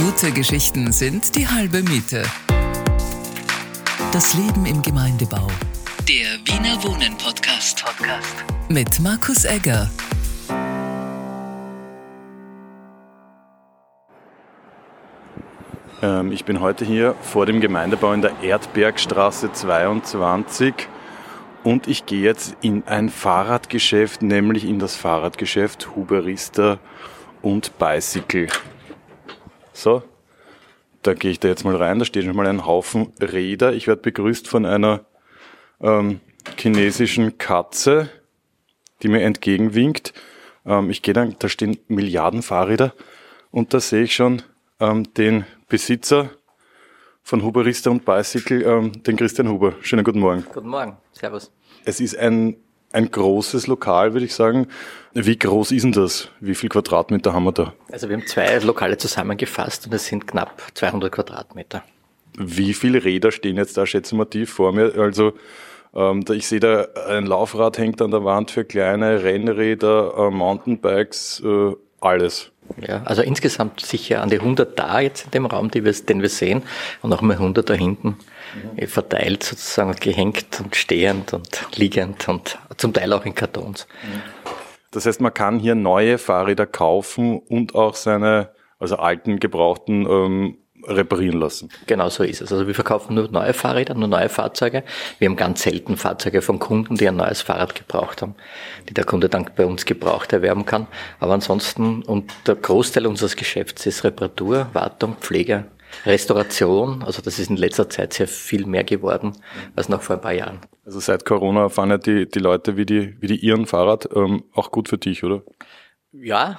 Gute Geschichten sind die halbe Miete. Das Leben im Gemeindebau. Der Wiener Wohnen Podcast. Podcast. Mit Markus Egger. Ähm, ich bin heute hier vor dem Gemeindebau in der Erdbergstraße 22 und ich gehe jetzt in ein Fahrradgeschäft, nämlich in das Fahrradgeschäft Huberista und Bicycle. So, da gehe ich da jetzt mal rein, da steht schon mal ein Haufen Räder. Ich werde begrüßt von einer ähm, chinesischen Katze, die mir entgegenwinkt. Ähm, ich gehe dann, da stehen Milliarden Fahrräder und da sehe ich schon ähm, den Besitzer von Huberista und Bicycle, ähm, den Christian Huber. Schönen guten Morgen. Guten Morgen, Servus. Es ist ein, ein großes Lokal, würde ich sagen. Wie groß ist denn das? Wie viel Quadratmeter haben wir da? Also wir haben zwei Lokale zusammengefasst und es sind knapp 200 Quadratmeter. Wie viele Räder stehen jetzt da, schätzen wir tief vor mir? Also ähm, ich sehe da ein Laufrad hängt an der Wand für kleine Rennräder, äh, Mountainbikes, äh, alles. Ja, also insgesamt sicher an die 100 da jetzt in dem Raum, die wir, den wir sehen, und auch mal 100 da hinten mhm. verteilt sozusagen, gehängt und stehend und liegend und zum Teil auch in Kartons. Das heißt, man kann hier neue Fahrräder kaufen und auch seine, also alten, gebrauchten ähm, reparieren lassen. Genau so ist es. Also wir verkaufen nur neue Fahrräder, nur neue Fahrzeuge. Wir haben ganz selten Fahrzeuge von Kunden, die ein neues Fahrrad gebraucht haben, die der Kunde dann bei uns gebraucht erwerben kann. Aber ansonsten, und der Großteil unseres Geschäfts ist Reparatur, Wartung, Pflege, Restauration. Also das ist in letzter Zeit sehr viel mehr geworden als noch vor ein paar Jahren. Also seit Corona fahren ja die, die Leute wie die, wie die ihren Fahrrad ähm, auch gut für dich, oder? Ja,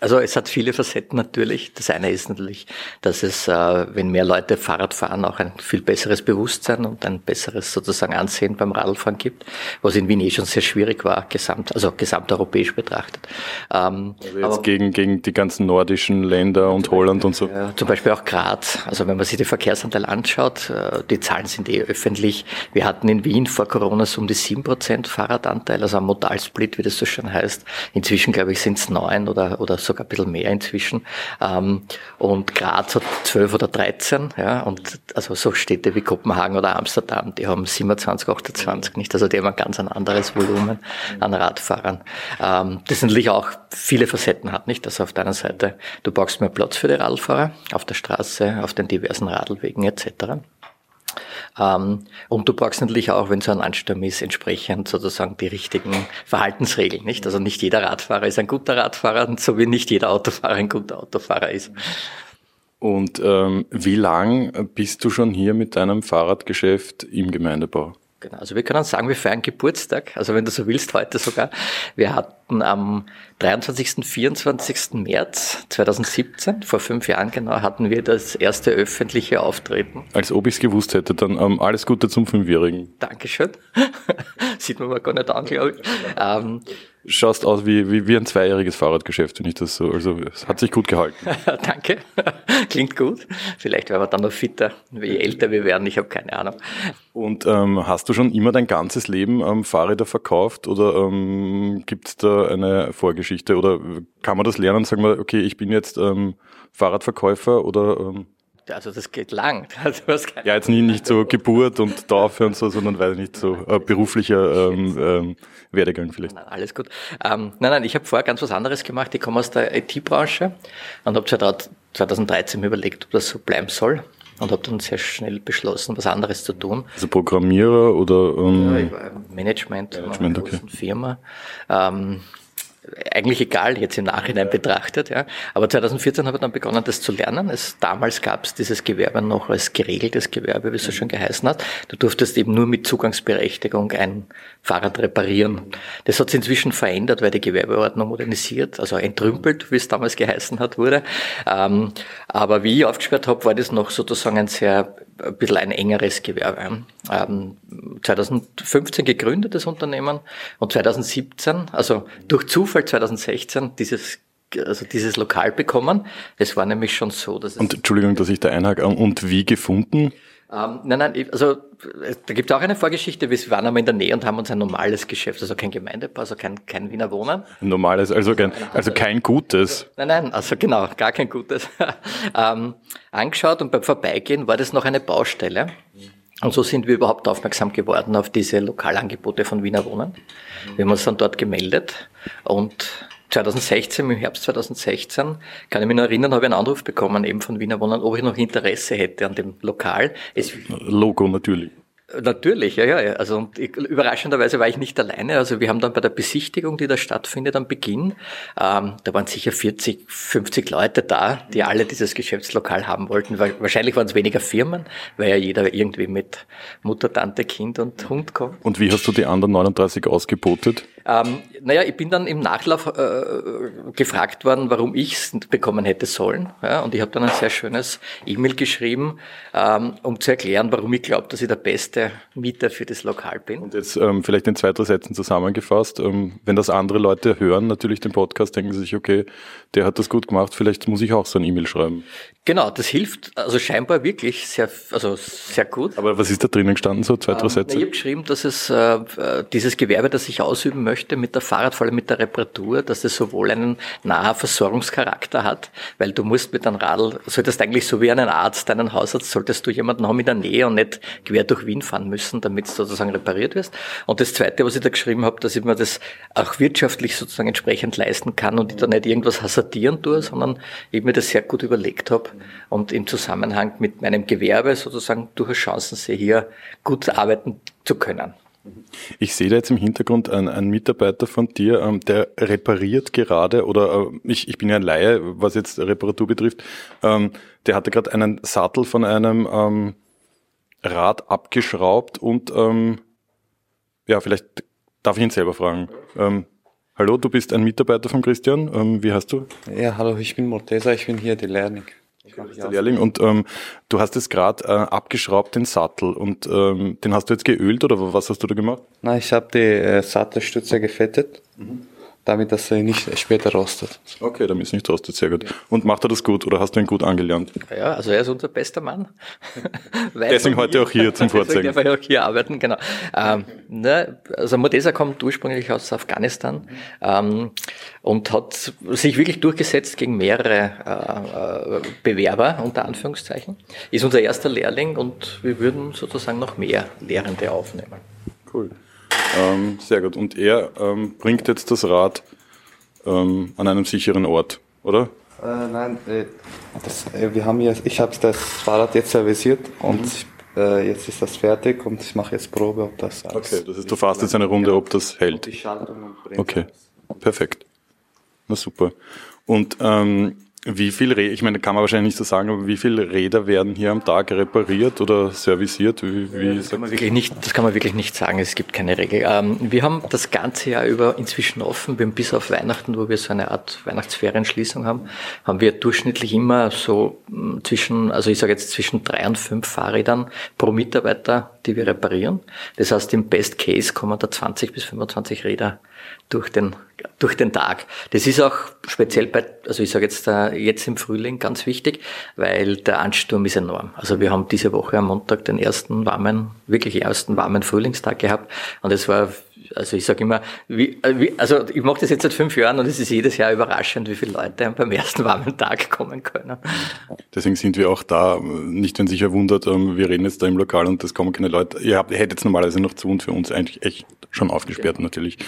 also es hat viele Facetten natürlich. Das eine ist natürlich, dass es, äh, wenn mehr Leute Fahrrad fahren, auch ein viel besseres Bewusstsein und ein besseres sozusagen Ansehen beim Radfahren gibt, was in Wien eh schon sehr schwierig war, gesamt, also gesamteuropäisch betrachtet. Ähm, also jetzt gegen, gegen die ganzen nordischen Länder und Holland und so. Äh, zum Beispiel auch Graz. Also wenn man sich den Verkehrsanteil anschaut, äh, die Zahlen sind eh öffentlich. Wir hatten in Wien vor Corona so um die sieben Prozent Fahrradanteil, also ein Modalsplit, wie das so schön heißt. Inzwischen, glaube ich, sind es neun oder, oder sogar ein bisschen mehr inzwischen. Ähm, und Graz hat 12 oder 13, ja, und also so Städte wie Kopenhagen oder Amsterdam, die haben 27, 28, nicht? Also die haben ein ganz ein anderes Volumen an Radfahrern. Ähm, das natürlich auch viele Facetten hat, nicht? Also auf deiner Seite, du brauchst mehr Platz für die Radfahrer auf der Straße, auf den diversen Radlwegen etc. Ähm, und du brauchst natürlich auch, wenn so ein Ansturm ist, entsprechend sozusagen die richtigen Verhaltensregeln, nicht? Also nicht jeder Radfahrer ist ein guter Radfahrer, so wie nicht jeder Autofahrer ein guter Autofahrer ist. Und ähm, wie lang bist du schon hier mit deinem Fahrradgeschäft im Gemeindebau? Genau, also wir können sagen, wir feiern Geburtstag, also wenn du so willst, heute sogar. Wir hatten am 23. 24. März 2017, vor fünf Jahren genau, hatten wir das erste öffentliche Auftreten. Als ob ich es gewusst hätte, dann ähm, alles Gute zum Fünfjährigen. Dankeschön. Sieht man mal gar nicht an, glaube ich. Ähm, Schaust aus wie, wie, wie ein zweijähriges Fahrradgeschäft, wenn ich das so, also es hat sich gut gehalten. Danke, klingt gut. Vielleicht werden wir dann noch fitter, je älter wir werden, ich habe keine Ahnung. Und ähm, hast du schon immer dein ganzes Leben ähm, Fahrräder verkauft oder ähm, gibt es da eine Vorgeschichte oder kann man das lernen, sagen wir, okay, ich bin jetzt ähm, Fahrradverkäufer oder... Also das geht lang. Also ja, jetzt nie nicht so Geburt und Taufe und so, sondern weiß nicht so äh, beruflicher ähm, ähm, Werdegang vielleicht. Nein, alles gut. Ähm, nein, nein, ich habe vorher ganz was anderes gemacht. Ich komme aus der IT-Branche und habe 2013 mir überlegt, ob das so bleiben soll und habe dann sehr schnell beschlossen, was anderes zu tun. Also Programmierer oder ähm, ja, Management, Management einer okay. Firma. Ähm, eigentlich egal, jetzt im Nachhinein betrachtet. Ja. Aber 2014 habe ich dann begonnen, das zu lernen. Es, damals gab es dieses Gewerbe noch als geregeltes Gewerbe, wie es so schön geheißen hat. Du durftest eben nur mit Zugangsberechtigung ein Fahrrad reparieren. Das hat sich inzwischen verändert, weil die Gewerbeordnung modernisiert, also entrümpelt, wie es damals geheißen hat, wurde. Ähm, aber wie ich aufgesperrt habe, war das noch sozusagen ein sehr ein bisschen ein engeres Gewerbe. Ähm, 2015 gegründet, das Unternehmen, und 2017, also durch Zufall 2016, dieses also dieses Lokal bekommen. Es war nämlich schon so, dass es Und Entschuldigung, dass ich da einhake. Und wie gefunden? Ähm, nein, nein, also da gibt es auch eine Vorgeschichte. Wir waren einmal in der Nähe und haben uns ein normales Geschäft, also kein Gemeindebau, also kein, kein Wiener Wohnen. Ein normales, also kein, also kein gutes. Nein, nein, also genau, gar kein gutes. ähm, angeschaut und beim Vorbeigehen war das noch eine Baustelle. Und so sind wir überhaupt aufmerksam geworden auf diese Lokalangebote von Wiener Wohnen. Wir haben uns dann dort gemeldet und 2016, im Herbst 2016, kann ich mich noch erinnern, habe ich einen Anruf bekommen, eben von Wiener Wohnen, ob ich noch Interesse hätte an dem Lokal. Es Logo natürlich. Natürlich, ja, ja. Also und ich, überraschenderweise war ich nicht alleine. Also wir haben dann bei der Besichtigung, die da stattfindet am Beginn, ähm, da waren sicher 40, 50 Leute da, die alle dieses Geschäftslokal haben wollten. Wahrscheinlich waren es weniger Firmen, weil ja jeder irgendwie mit Mutter, Tante, Kind und Hund kommt. Und wie hast du die anderen 39 ausgebotet? Ähm, naja, ich bin dann im Nachlauf äh, gefragt worden, warum ich es bekommen hätte sollen. Ja, und ich habe dann ein sehr schönes E-Mail geschrieben, ähm, um zu erklären, warum ich glaube, dass ich der beste Mieter für das Lokal bin. Und jetzt ähm, vielleicht in zwei, drei Sätzen zusammengefasst. Ähm, wenn das andere Leute hören, natürlich den Podcast, denken sie sich, okay, der hat das gut gemacht, vielleicht muss ich auch so ein E-Mail schreiben. Genau, das hilft also scheinbar wirklich sehr, also sehr gut. Aber was ist da drinnen gestanden, so zwei, drei ähm, Sätze? Ich habe geschrieben, dass es äh, dieses Gewerbe, das ich ausüben möchte, mit der Fahrrad, vor allem mit der Reparatur, dass es sowohl einen nahen Versorgungscharakter hat, weil du musst mit einem Radl, solltest eigentlich so wie einen Arzt, einen Hausarzt, solltest du jemanden haben in der Nähe und nicht quer durch Wien fahren müssen, damit es sozusagen repariert wirst. Und das Zweite, was ich da geschrieben habe, dass ich mir das auch wirtschaftlich sozusagen entsprechend leisten kann und ich da nicht irgendwas hasardieren tue, sondern ich mir das sehr gut überlegt habe und im Zusammenhang mit meinem Gewerbe sozusagen durchaus Chancen sehe, hier gut arbeiten zu können. Ich sehe da jetzt im Hintergrund einen, einen Mitarbeiter von dir, ähm, der repariert gerade, oder äh, ich, ich bin ja ein Laie, was jetzt Reparatur betrifft, ähm, der hatte gerade einen Sattel von einem ähm, Rad abgeschraubt und ja, vielleicht darf ich ihn selber fragen. Hallo, du bist ein Mitarbeiter von Christian, ähm, wie heißt du? Ja, hallo, ich bin Mortesa, ich bin hier der Lehrling. Der Lehrling. Und ähm, du hast jetzt gerade äh, abgeschraubt den Sattel und ähm, den hast du jetzt geölt oder was hast du da gemacht? Nein, ich habe die äh, Sattelstütze gefettet. Mhm damit dass er nicht später rostet. Okay, damit es nicht rostet, sehr gut. Und macht er das gut oder hast du ihn gut angelernt? Ja, also er ist unser bester Mann. deswegen heute auch hier zum Vorzeigen. Deswegen darf er auch hier arbeiten, genau. Ähm, ne, also Modesa kommt ursprünglich aus Afghanistan ähm, und hat sich wirklich durchgesetzt gegen mehrere äh, Bewerber, unter Anführungszeichen. Ist unser erster Lehrling und wir würden sozusagen noch mehr Lehrende aufnehmen. Cool. Ähm, sehr gut. Und er ähm, bringt jetzt das Rad ähm, an einem sicheren Ort, oder? Äh, nein, äh, das, äh, wir haben jetzt, ich habe das Fahrrad jetzt servisiert und mhm. Äh, jetzt ist das fertig und ich mache jetzt Probe, ob das alles Okay, das heißt, du fährst jetzt eine Runde, ob das hält. Die Schaltung und Okay, perfekt. Na super. Und ähm, wie viel Räder, ich meine, kann man wahrscheinlich nicht so sagen, aber wie viele Räder werden hier am Tag repariert oder serviciert? Wie, wie das, kann man wirklich nicht, das kann man wirklich nicht sagen, es gibt keine Regel. Ähm, wir haben das ganze Jahr über inzwischen offen, wir haben bis auf Weihnachten, wo wir so eine Art Weihnachtsferienschließung haben, haben wir durchschnittlich immer so hm, zwischen, also ich sage jetzt zwischen drei und fünf Fahrrädern pro Mitarbeiter, die wir reparieren. Das heißt, im Best Case kommen da 20 bis 25 Räder durch den, durch den Tag. Das ist auch speziell bei, also ich sage jetzt, äh, jetzt im Frühling ganz wichtig, weil der Ansturm ist enorm. Also wir haben diese Woche am Montag den ersten warmen, wirklich ersten warmen Frühlingstag gehabt und es war also ich sage immer, wie, äh, wie, also ich mache das jetzt seit fünf Jahren und es ist jedes Jahr überraschend, wie viele Leute beim ersten warmen Tag kommen können. Deswegen sind wir auch da, nicht wenn sich erwundert, ähm, wir reden jetzt da im Lokal und es kommen keine Leute. Ihr habt, ihr hättet normalerweise noch zu und für uns eigentlich echt schon aufgesperrt genau. natürlich.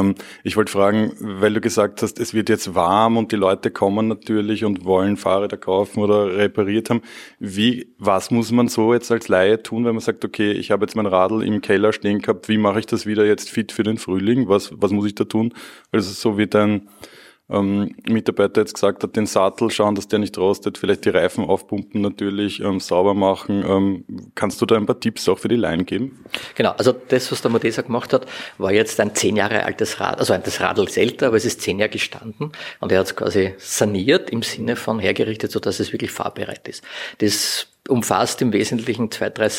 Ähm, ich wollte fragen, weil du gesagt hast, es wird jetzt warm und die Leute kommen natürlich und wollen Fahrräder kaufen oder repariert haben. Wie, was muss man so jetzt als Laie tun, wenn man sagt, okay, ich habe jetzt mein Radl im Keller stehen gehabt, wie mache ich das wieder jetzt fit für den Frühling? Was, was muss ich da tun? Also so wie dein ähm, Mitarbeiter jetzt gesagt hat, den Sattel schauen, dass der nicht rostet, vielleicht die Reifen aufpumpen natürlich, ähm, sauber machen. Ähm, kannst du da ein paar Tipps auch für die Laien geben? Genau, also das, was der Modesa gemacht hat, war jetzt ein zehn Jahre altes Rad, also das Radl ist älter, aber es ist zehn Jahre gestanden und er hat es quasi saniert im Sinne von hergerichtet, so dass es wirklich fahrbereit ist. Das umfasst im Wesentlichen zwei, drei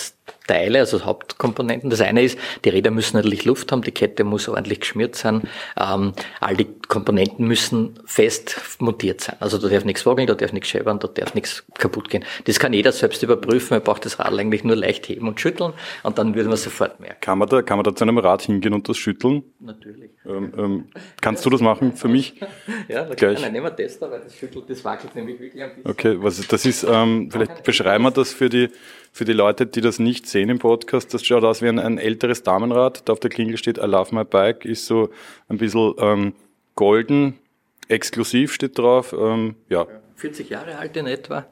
Teile, also Hauptkomponenten. Das eine ist, die Räder müssen natürlich Luft haben, die Kette muss ordentlich geschmiert sein, ähm, all die Komponenten müssen fest montiert sein. Also da darf nichts wackeln, da darf nichts scheppern, da darf nichts kaputt gehen. Das kann jeder selbst überprüfen, er braucht das Rad eigentlich nur leicht heben und schütteln und dann würde man sofort merken. Kann man da, kann man da zu einem Rad hingehen und das schütteln? Natürlich. Ähm, ähm, kannst du das machen für mich? ja, da Gleich. Nehmen wir Tester, weil das schüttelt, das wackelt nämlich wirklich ein bisschen. Okay, was, das ist, ähm, vielleicht beschreiben wir das für die, für die Leute, die das nicht sehen im Podcast, das schaut aus wie ein, ein älteres Damenrad. Da auf der Klingel steht I love my bike, ist so ein bisschen ähm, golden, exklusiv steht drauf. Ähm, ja. 40 Jahre alt in etwa.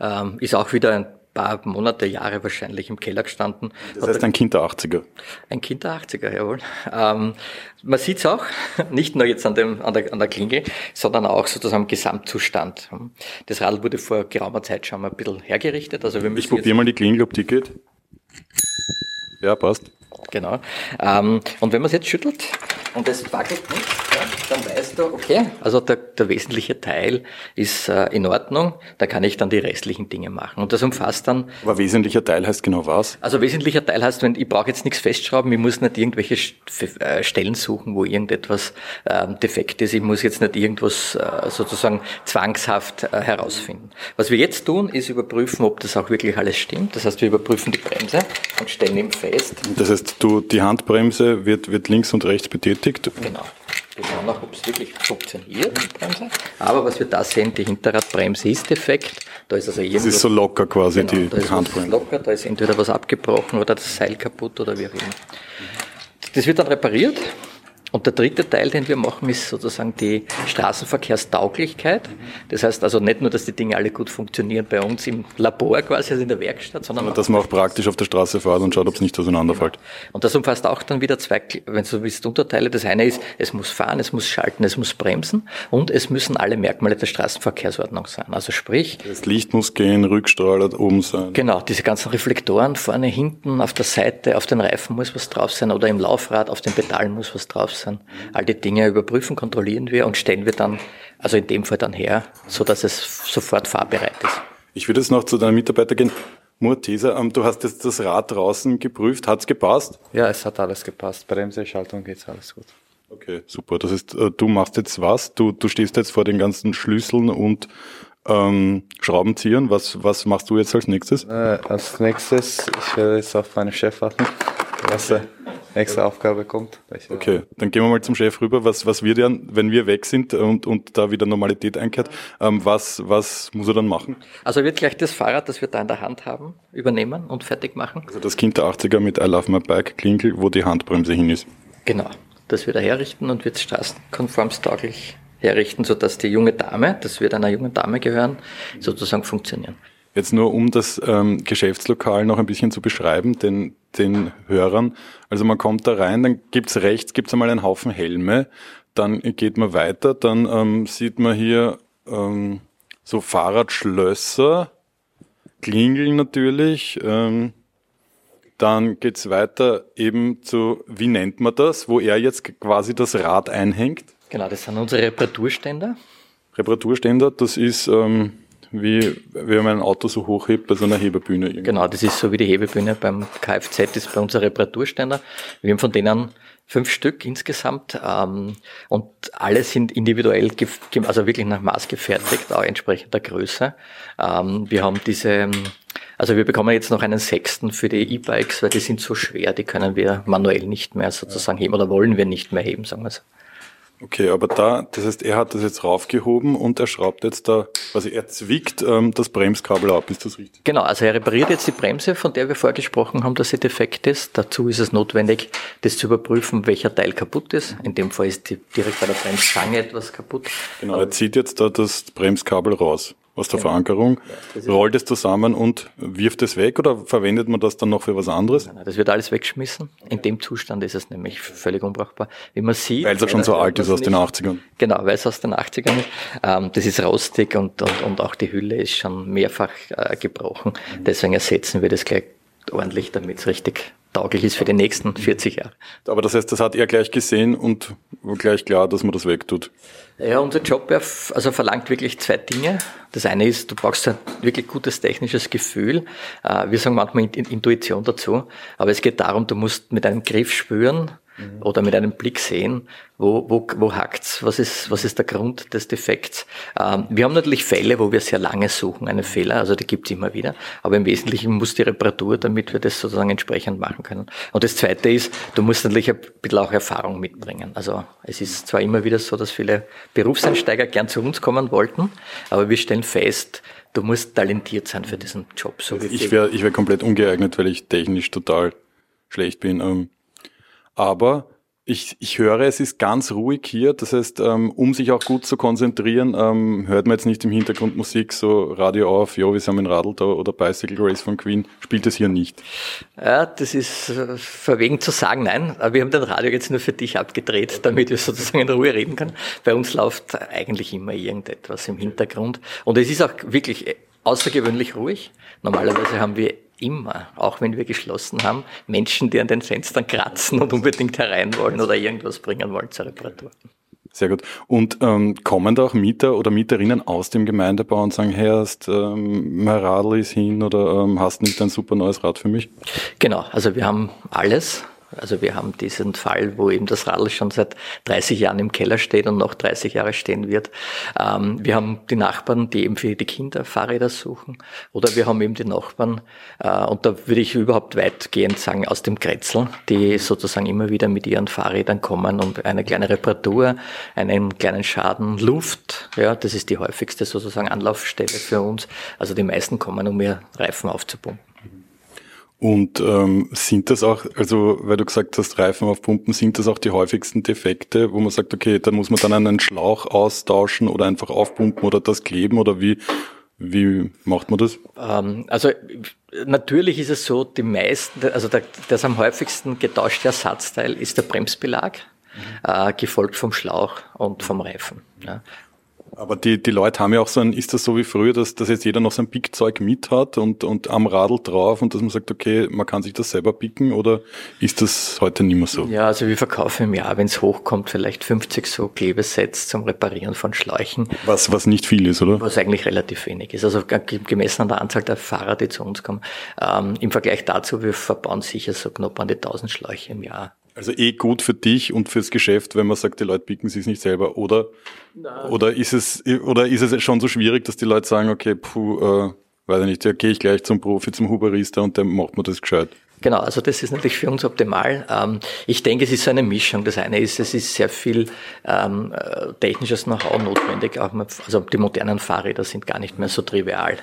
Ähm, ist auch wieder ein paar Monate, Jahre wahrscheinlich im Keller gestanden. Das heißt ein Kind der 80er. Ein Kind der 80er, jawohl. Ähm, man sieht es auch, nicht nur jetzt an, dem, an, der, an der Klingel, sondern auch sozusagen im Gesamtzustand. Das Radl wurde vor geraumer Zeit schon mal ein bisschen hergerichtet. Also wir müssen ich probiere mal die Klingel, ob die geht. Ja, passt. Genau. Ähm, und wenn man es jetzt schüttelt und es wackelt nicht, ja, dann weißt du, okay, also der, der wesentliche Teil ist äh, in Ordnung, da kann ich dann die restlichen Dinge machen. Und das umfasst dann. Aber wesentlicher Teil heißt genau was? Also wesentlicher Teil heißt, wenn ich brauche jetzt nichts festschrauben, ich muss nicht irgendwelche äh, Stellen suchen, wo irgendetwas äh, defekt ist. Ich muss jetzt nicht irgendwas äh, sozusagen zwangshaft äh, herausfinden. Was wir jetzt tun, ist überprüfen, ob das auch wirklich alles stimmt. Das heißt, wir überprüfen die Bremse und stellen ihm fest. Das heißt, du, die Handbremse wird, wird links und rechts betätigt? Genau. Wir schauen auch, ob es wirklich funktioniert, die Bremse. Aber was wir da sehen, die Hinterradbremse ist defekt. Da ist also Das ist so locker quasi, genau, die, da die Handbremse. locker, da ist entweder was abgebrochen oder das Seil kaputt oder wie auch immer. Das wird dann repariert und der dritte Teil, den wir machen, ist sozusagen die Straßenverkehrstauglichkeit. Das heißt also nicht nur, dass die Dinge alle gut funktionieren bei uns im Labor quasi, also in der Werkstatt, sondern dass man auch praktisch auf der Straße fährt und schaut, ob es nicht auseinanderfällt. Genau. Und das umfasst auch dann wieder zwei, wenn du willst, Unterteile. Das eine ist, es muss fahren, es muss schalten, es muss bremsen und es müssen alle Merkmale der Straßenverkehrsordnung sein. Also sprich... Das Licht muss gehen, Rückstrahler oben sein. Genau, diese ganzen Reflektoren vorne, hinten, auf der Seite, auf den Reifen muss was drauf sein oder im Laufrad, auf den Pedalen muss was drauf sein. All die Dinge überprüfen, kontrollieren wir und stellen wir dann, also in dem Fall dann her, so dass es sofort fahrbereit ist. Ich würde jetzt noch zu deinem Mitarbeiter gehen. Murtesa, ähm, du hast jetzt das Rad draußen geprüft. Hat's gepasst? Ja, es hat alles gepasst. Bremse, Schaltung geht's alles gut. Okay, super. Das heißt, äh, du machst jetzt was? Du, du stehst jetzt vor den ganzen Schlüsseln und ähm, Schraubenziehern. Was, was machst du jetzt als nächstes? Äh, als nächstes, ich werde jetzt auf meinen Chef warten, was er extra Aufgabe kommt. Okay, dann gehen wir mal zum Chef rüber. Was, was wird er, wenn wir weg sind und, und da wieder Normalität einkehrt, ähm, was, was muss er dann machen? Also er wird gleich das Fahrrad, das wir da in der Hand haben, übernehmen und fertig machen. Also das Kind der 80er mit I Love My Bike Klinkel, wo die Handbremse hin ist. Genau, das wird er herrichten und wird straßenkonformstauglich herrichten, sodass die junge Dame, das wird einer jungen Dame gehören, sozusagen funktionieren. Jetzt nur um das ähm, Geschäftslokal noch ein bisschen zu beschreiben, den, den Hörern. Also man kommt da rein, dann gibt's rechts gibt's einmal einen Haufen Helme, dann geht man weiter, dann ähm, sieht man hier ähm, so Fahrradschlösser, Klingeln natürlich. Ähm, dann geht's weiter eben zu, wie nennt man das, wo er jetzt quasi das Rad einhängt. Genau, das sind unsere Reparaturständer. Reparaturständer, das ist... Ähm, wie wenn man ein Auto so hochhebt bei so einer Hebebühne. Irgendwie. Genau, das ist so wie die Hebebühne beim Kfz, ist bei uns ein Reparaturständer. Wir haben von denen fünf Stück insgesamt ähm, und alle sind individuell, also wirklich nach Maß gefertigt, auch entsprechend der Größe. Ähm, wir haben diese, also wir bekommen jetzt noch einen sechsten für die E-Bikes, weil die sind so schwer, die können wir manuell nicht mehr sozusagen heben oder wollen wir nicht mehr heben, sagen wir so. Okay, aber da, das heißt, er hat das jetzt raufgehoben und er schraubt jetzt da, also er zwickt ähm, das Bremskabel ab, ist das richtig? Genau, also er repariert jetzt die Bremse, von der wir vorgesprochen haben, dass sie defekt ist. Dazu ist es notwendig, das zu überprüfen, welcher Teil kaputt ist. In dem Fall ist die, direkt bei der Bremsstange etwas kaputt. Genau, er zieht jetzt da das Bremskabel raus aus der genau. Verankerung, ja, rollt es zusammen und wirft es weg oder verwendet man das dann noch für was anderes? Nein, das wird alles weggeschmissen. In dem Zustand ist es nämlich völlig unbrauchbar. Wie man sieht. Weil es ja schon so alt ist aus nicht, den 80ern. Genau, weil es aus den 80ern ist. Ähm, das ist rostig und, und, und auch die Hülle ist schon mehrfach äh, gebrochen. Deswegen ersetzen wir das gleich ordentlich, damit es richtig tauglich ist für die nächsten 40 Jahre. Aber das heißt, das hat er gleich gesehen und gleich klar, dass man das wegtut. Ja, unser Job also verlangt wirklich zwei Dinge. Das eine ist, du brauchst ein wirklich gutes technisches Gefühl. Äh, wir sagen manchmal Intuition dazu. Aber es geht darum, du musst mit einem Griff spüren, mhm. oder mit einem Blick sehen, wo, wo, wo hakt's, was ist, was ist der Grund des Defekts. Ähm, wir haben natürlich Fälle, wo wir sehr lange suchen, einen Fehler, also die gibt's immer wieder, aber im Wesentlichen muss die Reparatur, damit wir das sozusagen entsprechend machen können. Und das Zweite ist, du musst natürlich ein bisschen auch Erfahrung mitbringen. Also es ist zwar immer wieder so, dass viele Berufseinsteiger gern zu uns kommen wollten, aber wir stellen fest, du musst talentiert sein für diesen Job. So ich wäre ich wär komplett ungeeignet, weil ich technisch total schlecht bin. Aber ich, ich höre, es ist ganz ruhig hier. Das heißt, ähm, um sich auch gut zu konzentrieren, ähm, hört man jetzt nicht im Hintergrund Musik, so Radio auf, jo, wir sind ein Radl da oder Bicycle Race von Queen. Spielt es hier nicht? Ja, das ist äh, verwegen zu sagen, nein. Wir haben den Radio jetzt nur für dich abgedreht, damit wir sozusagen in Ruhe reden können. Bei uns läuft eigentlich immer irgendetwas im Hintergrund. Und es ist auch wirklich außergewöhnlich ruhig. Normalerweise haben wir immer, auch wenn wir geschlossen haben, Menschen, die an den Fenstern kratzen und unbedingt herein wollen oder irgendwas bringen wollen zur Reparatur. Sehr gut. Und ähm, kommen da auch Mieter oder Mieterinnen aus dem Gemeindebau und sagen, hey, hast, ähm, mein Radl ist hin oder ähm, hast nicht ein super neues Rad für mich? Genau, also wir haben alles. Also wir haben diesen Fall, wo eben das Radl schon seit 30 Jahren im Keller steht und noch 30 Jahre stehen wird. Ähm, wir haben die Nachbarn, die eben für die Kinder Fahrräder suchen. Oder wir haben eben die Nachbarn, äh, und da würde ich überhaupt weitgehend sagen, aus dem Kretzel, die sozusagen immer wieder mit ihren Fahrrädern kommen und eine kleine Reparatur, einen kleinen Schaden, Luft, ja, das ist die häufigste sozusagen Anlaufstelle für uns. Also die meisten kommen, um ihr Reifen aufzupumpen. Und ähm, sind das auch, also weil du gesagt hast, Reifen aufpumpen, sind das auch die häufigsten Defekte, wo man sagt, okay, dann muss man dann einen Schlauch austauschen oder einfach aufpumpen oder das kleben oder wie, wie macht man das? Ähm, also natürlich ist es so, die meisten, also der, das am häufigsten getauschte Ersatzteil ist der Bremsbelag, mhm. äh, gefolgt vom Schlauch und vom Reifen. Aber die, die Leute haben ja auch so ein, ist das so wie früher, dass, dass jetzt jeder noch sein Pickzeug mit hat und, und am Radl drauf und dass man sagt, okay, man kann sich das selber picken oder ist das heute nicht mehr so? Ja, also wir verkaufen im Jahr, wenn es hochkommt, vielleicht 50 so Klebesets zum Reparieren von Schläuchen. Was, was nicht viel ist, oder? Was eigentlich relativ wenig ist. Also gemessen an der Anzahl der Fahrer, die zu uns kommen. Ähm, Im Vergleich dazu, wir verbauen sicher so knapp an die 1000 Schläuche im Jahr. Also eh gut für dich und fürs Geschäft, wenn man sagt, die Leute picken sich nicht selber, oder? Nein. Oder ist es, oder ist es schon so schwierig, dass die Leute sagen, okay, puh, äh, weiß ich nicht, ja, gehe ich gleich zum Profi, zum Huberista und der macht mir das gescheit? Genau, also das ist natürlich für uns optimal. Ähm, ich denke, es ist so eine Mischung. Das eine ist, es ist sehr viel ähm, äh, technisches Know-how notwendig. also die modernen Fahrräder sind gar nicht mehr so trivial,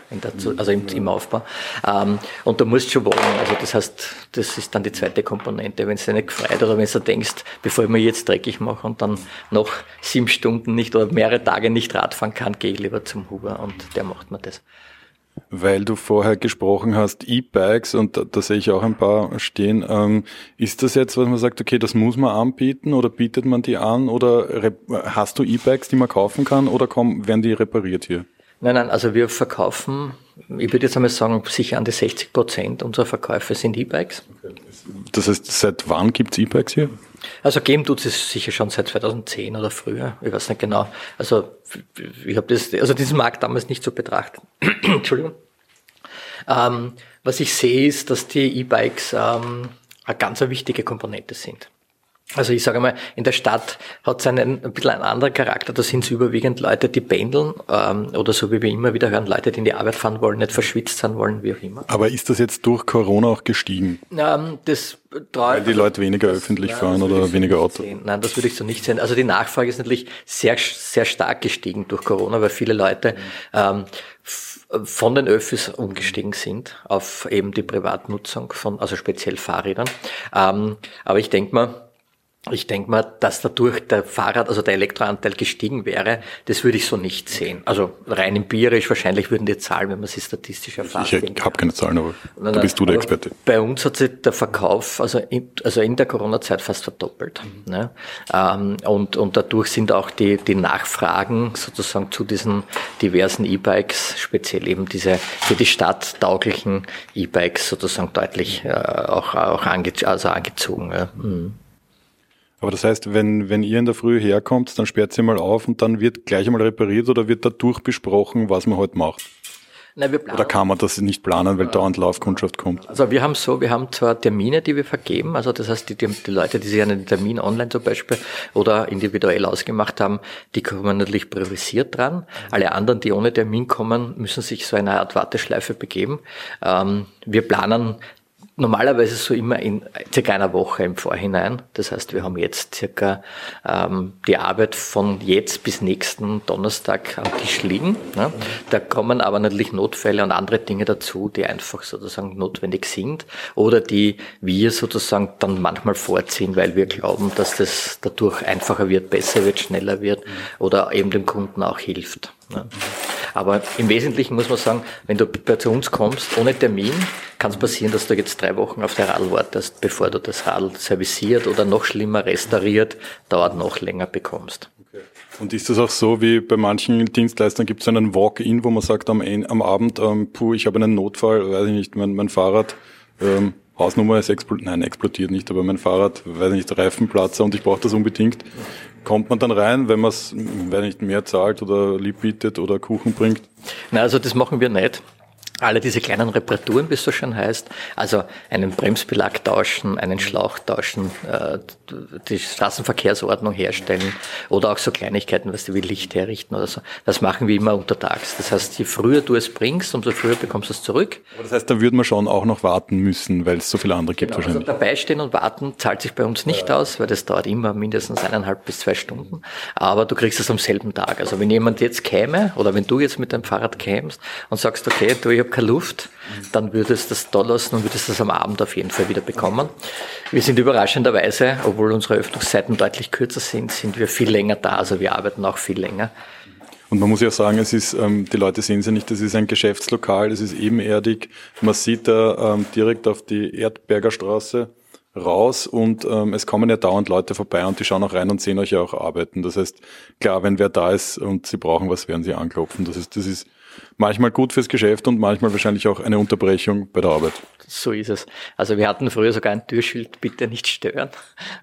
also im, im Aufbau. Ähm, und du musst schon wollen. Also das heißt, das ist dann die zweite Komponente. Wenn es dir nicht gefreut oder wenn du denkst, bevor ich mir jetzt dreckig mache und dann noch sieben Stunden nicht oder mehrere Tage nicht Radfahren kann, gehe ich lieber zum Huber und der macht mir das. Weil du vorher gesprochen hast, E-Bikes, und da, da, sehe ich auch ein paar stehen. Ähm, ist das jetzt, was man sagt, okay, das muss man anbieten oder bietet man die an oder hast du E-Bikes, die man kaufen kann oder kommen, werden die repariert hier? Nein, nein, also wir verkaufen, ich würde jetzt einmal sagen, sicher an die 60 Prozent unserer Verkäufe sind E-Bikes. Das heißt, seit wann gibt es E-Bikes hier? Also geben tut es sicher schon seit 2010 oder früher, ich weiß nicht genau. Also ich habe das, also diesen Markt damals nicht so betrachtet. Entschuldigung. Ähm, was ich sehe, ist, dass die E-Bikes ähm, eine ganz wichtige Komponente sind. Also ich sage mal, in der Stadt hat es einen ein bisschen einen anderen Charakter. Da sind es überwiegend Leute, die pendeln ähm, oder so wie wir immer wieder hören, Leute, die in die Arbeit fahren wollen, nicht verschwitzt sein wollen, wie auch immer. Aber ist das jetzt durch Corona auch gestiegen? Ähm, das Weil die Leute weniger das, öffentlich nein, fahren oder so weniger Auto? Sehen. Nein, das würde ich so nicht sehen. Also die Nachfrage ist natürlich sehr, sehr stark gestiegen durch Corona, weil viele Leute ähm, von den Öffis umgestiegen sind auf eben die Privatnutzung von, also speziell Fahrrädern. Ähm, aber ich denke mal, Ich denke mal, dass dadurch der Fahrrad, also der Elektroanteil gestiegen wäre, das würde ich so nicht sehen. Also rein empirisch, wahrscheinlich würden die Zahlen, wenn man sie statistisch erfasst. Ich, ich habe keine Zahlen, aber da bist du der Experte. Bei uns hat sich der Verkauf also in, also in der Corona-Zeit fast verdoppelt. Ne? Ähm, und, und dadurch sind auch die, die Nachfragen sozusagen zu diesen diversen E-Bikes, speziell eben diese für die Stadt tauglichen E-Bikes sozusagen deutlich äh, auch, auch ange, also angezogen. Ja. Mhm. Aber das heißt, wenn, wenn ihr in der Früh herkommt, dann sperrt sie mal auf und dann wird gleich einmal repariert oder wird da durchbesprochen, was man heute macht? Nein, wir planen. Oder kann man das nicht planen, weil dauernd Laufkundschaft kommt? Also wir haben so, wir haben zwar Termine, die wir vergeben, also das heißt, die, die, die Leute, die sich einen Termin online zum Beispiel oder individuell ausgemacht haben, die kommen natürlich priorisiert dran. Alle anderen, die ohne Termin kommen, müssen sich so eine Art Warteschleife begeben. Ähm, wir planen normalerweise so immer in circa einer Woche im Vorhinein. Das heißt, wir haben jetzt circa ähm, die Arbeit von jetzt bis nächsten Donnerstag am Tisch liegen. Ne? Da kommen aber natürlich Notfälle und andere Dinge dazu, die einfach sozusagen notwendig sind oder die wir sozusagen dann manchmal vorziehen, weil wir glauben, dass das dadurch einfacher wird, besser wird, schneller wird oder eben dem Kunden auch hilft. Ne? Aber im Wesentlichen muss man sagen, wenn du zu uns kommst ohne Termin, kann es passieren, dass du jetzt drei Wochen auf der Radl wartest, bevor du das Radl serviciert oder noch schlimmer restauriert, dauert noch länger bekommst. Und ist das auch so, wie bei manchen Dienstleistern gibt es einen Walk-in, wo man sagt am, am Abend, ähm, puh, ich habe einen Notfall, weiß ich nicht, mein, mein Fahrrad, ähm, Hausnummer ist explodiert, nein, explodiert nicht, aber mein Fahrrad, weiß ich nicht, Reifenplatzer und ich brauche das unbedingt. Kommt man dann rein, wenn man es, wenn nicht mehr zahlt oder lieb bietet oder Kuchen bringt? Na, also das machen wir nicht alle diese kleinen Reparaturen, wie es so schön heißt, also einen Bremsbelag tauschen, einen Schlauch tauschen, äh, die Straßenverkehrsordnung herstellen oder auch so Kleinigkeiten, was du wie Licht herrichten oder so. Das machen wir immer untertags. Das heißt, je früher du es bringst, umso früher bekommst du es zurück. Aber das heißt, da würde man schon auch noch warten müssen, weil es so viele andere gibt genau, wahrscheinlich. Also dabei stehen und warten zahlt sich bei uns nicht aus, weil das dauert immer mindestens eineinhalb bis zwei Stunden. Aber du kriegst es am selben Tag. Also wenn jemand jetzt käme oder wenn du jetzt mit deinem Fahrrad kämst und sagst, okay, du, ich habe keine Luft, dann würdest du das da lassen und würdest das am Abend auf jeden Fall wieder bekommen. Wir sind überraschenderweise, obwohl unsere Öffnungszeiten deutlich kürzer sind, sind wir viel länger da, also wir arbeiten auch viel länger. Und man muss ja sagen, es ist, ähm, die Leute sehen es ja nicht, das ist ein Geschäftslokal, es ist ebenerdig. Man sieht da ähm, direkt auf die Erdberger Straße raus und ähm, es kommen ja dauernd Leute vorbei und die schauen auch rein und sehen euch ja auch arbeiten. Das heißt, klar, wenn wer da ist und sie brauchen was, werden sie anklopfen. Das ist, das ist manchmal gut fürs Geschäft und manchmal wahrscheinlich auch eine Unterbrechung bei der Arbeit. So ist es. Also wir hatten früher sogar ein Türschild, bitte nicht stören.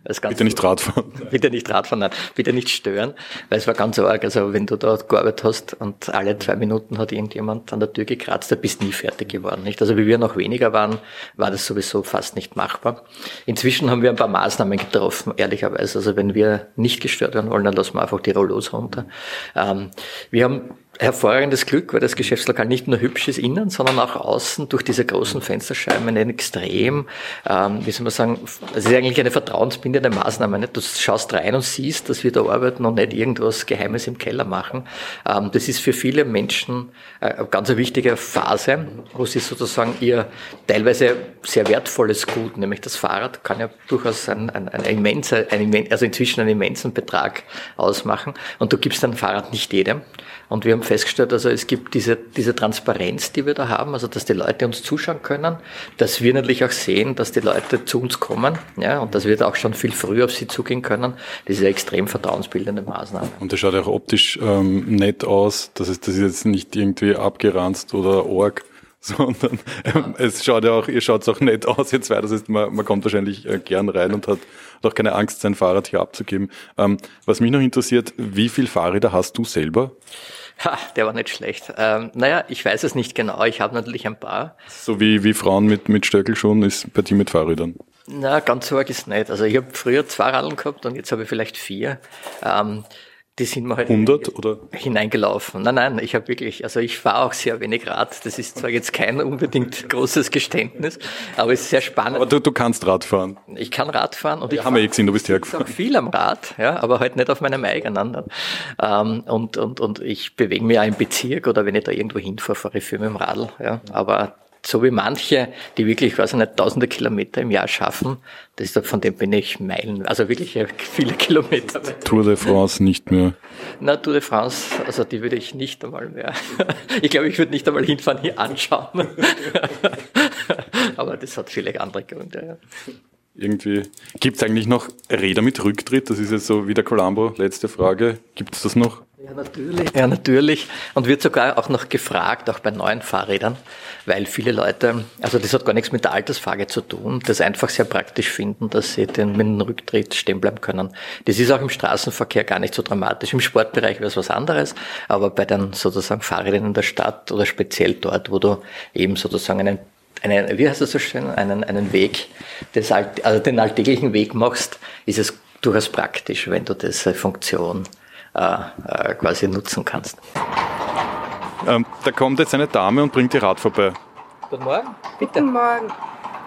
bitte nicht Radfahren. Bitte nicht Radfahren, nein, bitte nicht stören, weil es war ganz arg. Also wenn du dort gearbeitet hast und alle zwei Minuten hat irgendjemand an der Tür gekratzt, da bist nie fertig geworden. Nicht? Also wie wir noch weniger waren, war das sowieso fast nicht machbar. Inzwischen haben wir ein paar Maßnahmen getroffen, ehrlicherweise. Also wenn wir nicht gestört werden wollen, dann lassen wir einfach die Rollos runter. Ähm, wir haben hervorragendes Glück, weil das Geschäftslokal nicht nur hübsch ist innen, sondern auch außen durch diese großen Fensterscheiben ein extrem, ähm, wie soll man sagen, es ist eigentlich eine vertrauensbindende Maßnahme. Nicht? Du schaust rein und siehst, dass wir da arbeiten und nicht irgendwas Geheimes im Keller machen. Ähm, das ist für viele Menschen äh, eine ganz wichtige Phase, wo sie sozusagen ihr teilweise sehr wertvolles Gut, nämlich das Fahrrad, kann ja durchaus ein, ein, ein immenser, ein, also inzwischen einen immensen Betrag ausmachen. Und du gibst dein Fahrrad nicht jedem. Und wir haben festgestellt, also es gibt diese, diese Transparenz, die wir da haben, also dass die Leute uns zuschauen können, dass wir natürlich auch sehen, dass die Leute zu uns kommen, ja, und dass wir da auch schon viel früher auf sie zugehen können. Das ist eine extrem vertrauensbildende Maßnahme. Und das schaut auch optisch ähm, nett aus, das ist, das ist jetzt nicht irgendwie abgeranzt oder org, sondern ähm, es schaut ja auch, ihr schaut auch nett aus jetzt weiter. Das heißt, man, man kommt wahrscheinlich äh, gern rein und hat, auch keine Angst, sein Fahrrad hier abzugeben. Ähm, was mich noch interessiert, wie viel Fahrräder hast du selber? Ha, der war nicht schlecht. Ähm, naja, ich weiß es nicht genau. Ich habe natürlich ein paar. So wie, wie Frauen mit, mit Stöckelschuhen ist bei dir mit Fahrrädern? Na, ganz so arg ist nicht. Also ich habe früher zwei Radeln gehabt und jetzt habe ich vielleicht vier. Ähm, die sind mir halt 100 oder hineingelaufen. Nein, nein, ich habe wirklich, also ich fahre auch sehr wenig Rad. Das ist zwar jetzt kein unbedingt großes Geständnis, aber es ist sehr spannend. Aber du, du kannst Rad fahren. Ich kann Rad fahren und ja, ich haben wir eh gesehen, du bist hergefahren. auch viel am Rad, ja, aber halt nicht auf meinem eigenen. Ähm, und, und, und ich bewege mich auch im Bezirk oder wenn ich da irgendwo hinfahre, fahre ich viel mit dem Radl, ja, aber so wie manche, die wirklich, weiß ich nicht, tausende Kilometer im Jahr schaffen. Das ist, von dem bin ich Meilen, also wirklich viele Kilometer. Tour de France nicht mehr. Na, Tour de France, also die würde ich nicht einmal mehr. Ich glaube, ich würde nicht einmal hinfahren, hier anschauen. Aber das hat viele andere Gründe. Ja. Irgendwie. Gibt es eigentlich noch Räder mit Rücktritt? Das ist jetzt so wie der Colombo. Letzte Frage. Gibt es das noch? Ja, natürlich. Ja, natürlich. Und wird sogar auch noch gefragt, auch bei neuen Fahrrädern, weil viele Leute, also das hat gar nichts mit der Altersfrage zu tun, das einfach sehr praktisch finden, dass sie den, mit dem Rücktritt stehen bleiben können. Das ist auch im Straßenverkehr gar nicht so dramatisch. Im Sportbereich wäre es was anderes, aber bei den sozusagen Fahrrädern in der Stadt oder speziell dort, wo du eben sozusagen einen einen, wie heißt das so schön, einen, einen Weg, des, also den alltäglichen Weg machst, ist es durchaus praktisch, wenn du diese Funktion äh, äh, quasi nutzen kannst. Ähm, da kommt jetzt eine Dame und bringt ihr Rad vorbei. Guten Morgen. Bitte. Guten Morgen.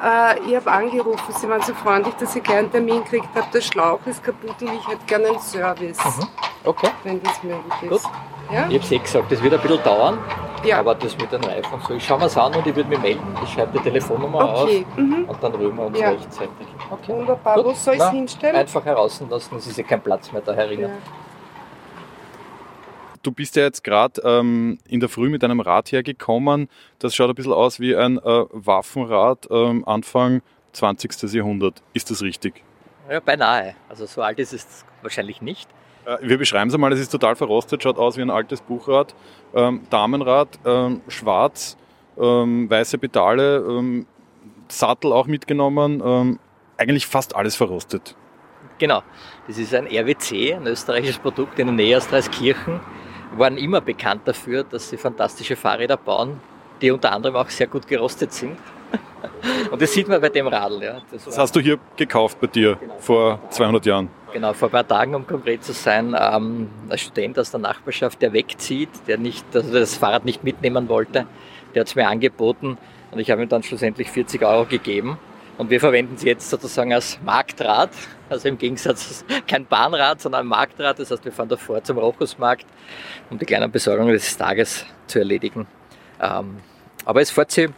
Äh, ich habe angerufen, Sie waren so freundlich, dass ich gleich einen Termin gekriegt habe. Der Schlauch ist kaputt und ich hätte gerne einen Service. Mhm. Okay. Wenn das möglich ist. Gut. Ja? Ich habe es eh gesagt, das wird ein bisschen dauern, ja. aber das mit den Reifen so. Ich schaue mir es an und ich würde mich melden. Ich schreibe die Telefonnummer okay. auf mhm. und dann rühren wir uns ja. rechtzeitig. Okay. Wunderbar. Gut. Wo soll ich es hinstellen? Einfach herauslassen, es ist ja kein Platz mehr da herinnen. Ja. Du bist ja jetzt gerade ähm, in der Früh mit einem Rad hergekommen. Das schaut ein bisschen aus wie ein äh, Waffenrad ähm, Anfang 20. Jahrhundert. Ist das richtig? Ja, beinahe. Also so alt ist es wahrscheinlich nicht. Äh, wir beschreiben es einmal, es ist total verrostet, schaut aus wie ein altes Buchrad. Ähm, Damenrad, ähm, schwarz, ähm, weiße Pedale, ähm, Sattel auch mitgenommen, eigentlich fast alles verrostet. Genau, das ist ein RWC, ein österreichisches Produkt in der Nähe aus Dreiskirchen. Waren immer bekannt dafür, dass sie fantastische Fahrräder bauen, die unter anderem auch sehr gut gerostet sind. Und das sieht man bei dem Radl. Ja. Das, das hast du hier gekauft bei dir genau. vor 200 Jahren? Genau, vor ein paar Tagen, um konkret zu sein, ähm, ein Student aus der Nachbarschaft, der wegzieht, der nicht, also das Fahrrad nicht mitnehmen wollte, der hat es mir angeboten und ich habe ihm dann schlussendlich 40 Euro gegeben. Und wir verwenden sie jetzt sozusagen als Marktrad, also im Gegensatz kein Bahnrad, sondern ein Marktrad. Das heißt, wir fahren davor zum Rochusmarkt, um die kleinen Besorgungen des Tages zu erledigen. Ähm, aber es fährt sie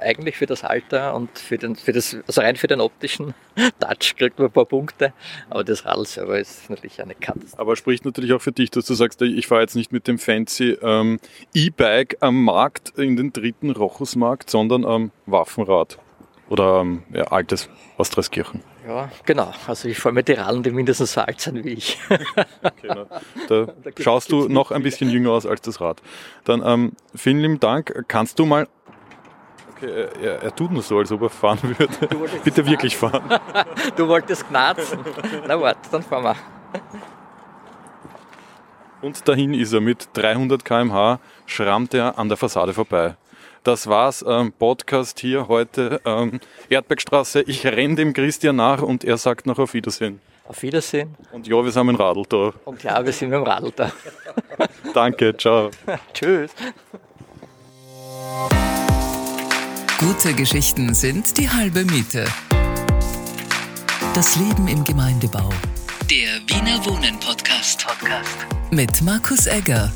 eigentlich für das Alter und für, den, für das, also rein für den optischen Touch kriegt man ein paar Punkte, aber das Radl selber ist natürlich eine Katastrophe. Aber spricht natürlich auch für dich, dass du sagst, ich fahre jetzt nicht mit dem fancy ähm, E-Bike am Markt, in den dritten Rochusmarkt, sondern am Waffenrad oder ähm, ja, altes aus Dreskirchen. Ja, genau. Also ich fahre mit die Radlen, die mindestens so alt sind wie ich. Genau. Da, da schaust du noch ein bisschen jünger aus als das Rad. Dann ähm, vielen lieben Dank. Kannst du mal Okay, er, er, tut nur so, als ob er fahren würde. Bitte wirklich fahren. du wolltest knarzen. Na warte, dann fahren wir. Und dahin ist er mit 300 km/h, schrammt er an der Fassade vorbei. Das war's, ähm, Podcast hier heute, ähm, Erdbergstraße. Ich renne dem Christian nach und er sagt noch auf Wiedersehen. Auf Wiedersehen. Und ja, wir sind mit dem Radl da. Und ja, wir sind mit dem Radl da. Danke, ciao. Tschüss. Gute Geschichten sind die halbe Miete. Das Leben im Gemeindebau. Der Wiener Wohnen Podcast. Podcast. Mit Markus Egger.